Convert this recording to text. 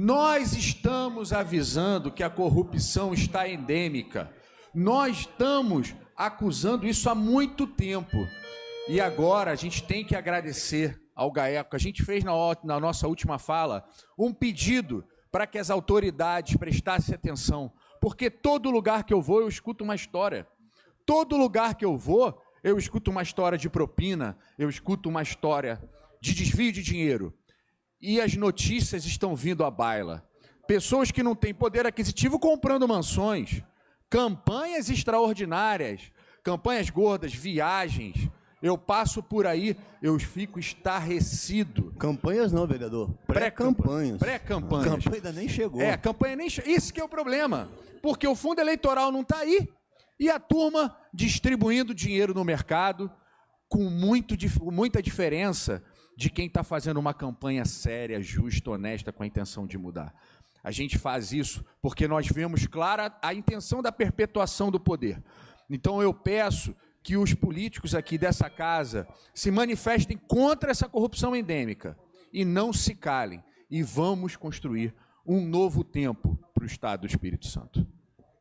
Nós estamos avisando que a corrupção está endêmica. Nós estamos acusando isso há muito tempo. E agora a gente tem que agradecer ao GAECO. A gente fez na, na nossa última fala um pedido para que as autoridades prestassem atenção, porque todo lugar que eu vou eu escuto uma história. Todo lugar que eu vou eu escuto uma história de propina, eu escuto uma história de desvio de dinheiro. E as notícias estão vindo à baila. Pessoas que não têm poder aquisitivo comprando mansões, campanhas extraordinárias, campanhas gordas, viagens. Eu passo por aí, eu fico estarrecido. Campanhas não, vereador. Pré-campanhas. Pré-campanhas. A campanha ainda nem chegou. É, a campanha nem chegou. Isso que é o problema. Porque o fundo eleitoral não está aí e a turma distribuindo dinheiro no mercado com muito, muita diferença de quem está fazendo uma campanha séria, justa, honesta, com a intenção de mudar. A gente faz isso porque nós vemos clara a intenção da perpetuação do poder. Então eu peço que os políticos aqui dessa casa se manifestem contra essa corrupção endêmica e não se calem. E vamos construir um novo tempo para o Estado do Espírito Santo.